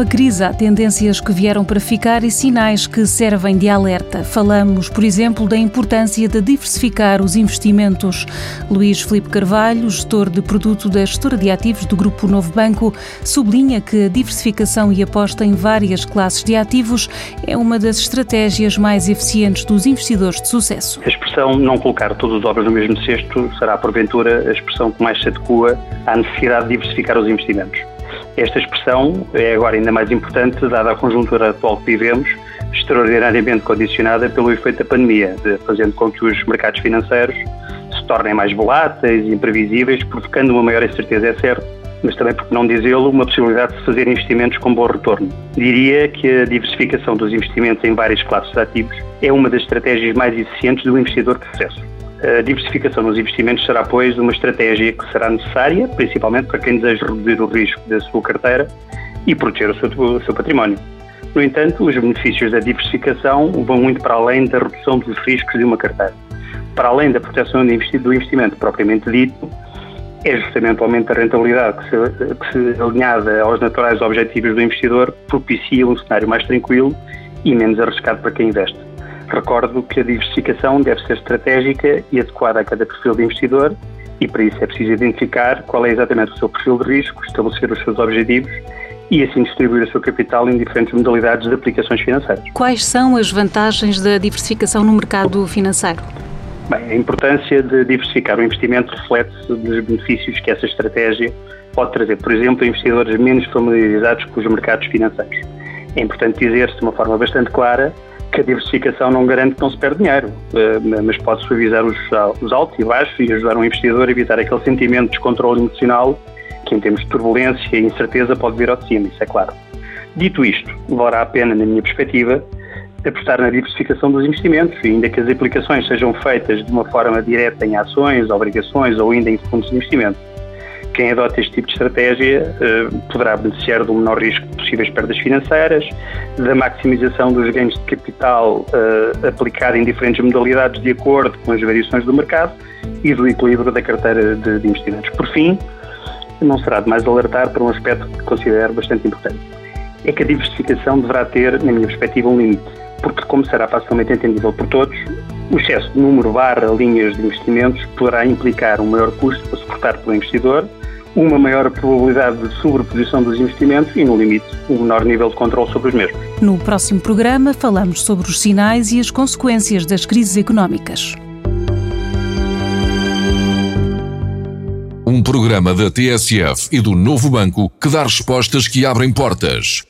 A crise, há tendências que vieram para ficar e sinais que servem de alerta. Falamos, por exemplo, da importância de diversificar os investimentos. Luís Felipe Carvalho, gestor de produto da gestora de ativos do Grupo Novo Banco, sublinha que a diversificação e aposta em várias classes de ativos é uma das estratégias mais eficientes dos investidores de sucesso. A expressão não colocar todos os ovos no mesmo cesto será, porventura, a expressão que mais se adequa à necessidade de diversificar os investimentos. Esta expressão é agora ainda mais importante, dada a conjuntura atual que vivemos, extraordinariamente condicionada pelo efeito da pandemia, fazendo com que os mercados financeiros se tornem mais voláteis e imprevisíveis, provocando uma maior incerteza, é certo, mas também, por não dizê-lo, uma possibilidade de fazer investimentos com bom retorno. Diria que a diversificação dos investimentos em várias classes de ativos é uma das estratégias mais eficientes do investidor de sucesso. A diversificação nos investimentos será, pois, uma estratégia que será necessária, principalmente para quem deseja reduzir o risco da sua carteira e proteger o seu, o seu património. No entanto, os benefícios da diversificação vão muito para além da redução dos riscos de uma carteira. Para além da proteção do investimento propriamente dito, é justamente o aumento da rentabilidade que se, que se alinhada aos naturais objetivos do investidor, propicia um cenário mais tranquilo e menos arriscado para quem investe. Recordo que a diversificação deve ser estratégica e adequada a cada perfil de investidor e para isso é preciso identificar qual é exatamente o seu perfil de risco, estabelecer os seus objetivos e assim distribuir o seu capital em diferentes modalidades de aplicações financeiras. Quais são as vantagens da diversificação no mercado financeiro? Bem, a importância de diversificar o investimento reflete-se dos benefícios que essa estratégia pode trazer, por exemplo, a investidores menos familiarizados com os mercados financeiros. É importante dizer-se de uma forma bastante clara que a diversificação não garante que não se perde dinheiro, eh, mas pode suavizar os, os altos e baixos e ajudar um investidor a evitar aquele sentimento de descontrole emocional que, em termos de turbulência e incerteza, pode vir ao de cima, isso é claro. Dito isto, valerá a pena, na minha perspectiva, apostar na diversificação dos investimentos, ainda que as aplicações sejam feitas de uma forma direta em ações, obrigações ou ainda em fundos de investimento. Quem adota este tipo de estratégia eh, poderá beneficiar do menor risco de possíveis perdas financeiras, da maximização dos ganhos de capital eh, aplicado em diferentes modalidades de acordo com as variações do mercado e do equilíbrio da carteira de, investimentos. Por fim, não será demais alertar para um aspecto que considero bastante importante. É que a diversificação deverá ter, na minha perspectiva, um limite, porque, como será facilmente entendível por todos, o excesso de número barra linhas de investimentos poderá implicar um maior custo para suportar pelo investidor, uma maior probabilidade de sobreposição dos investimentos e, no limite, um menor nível de controle sobre os mesmos. No próximo programa, falamos sobre os sinais e as consequências das crises económicas. Um programa da TSF e do Novo Banco que dá respostas que abrem portas.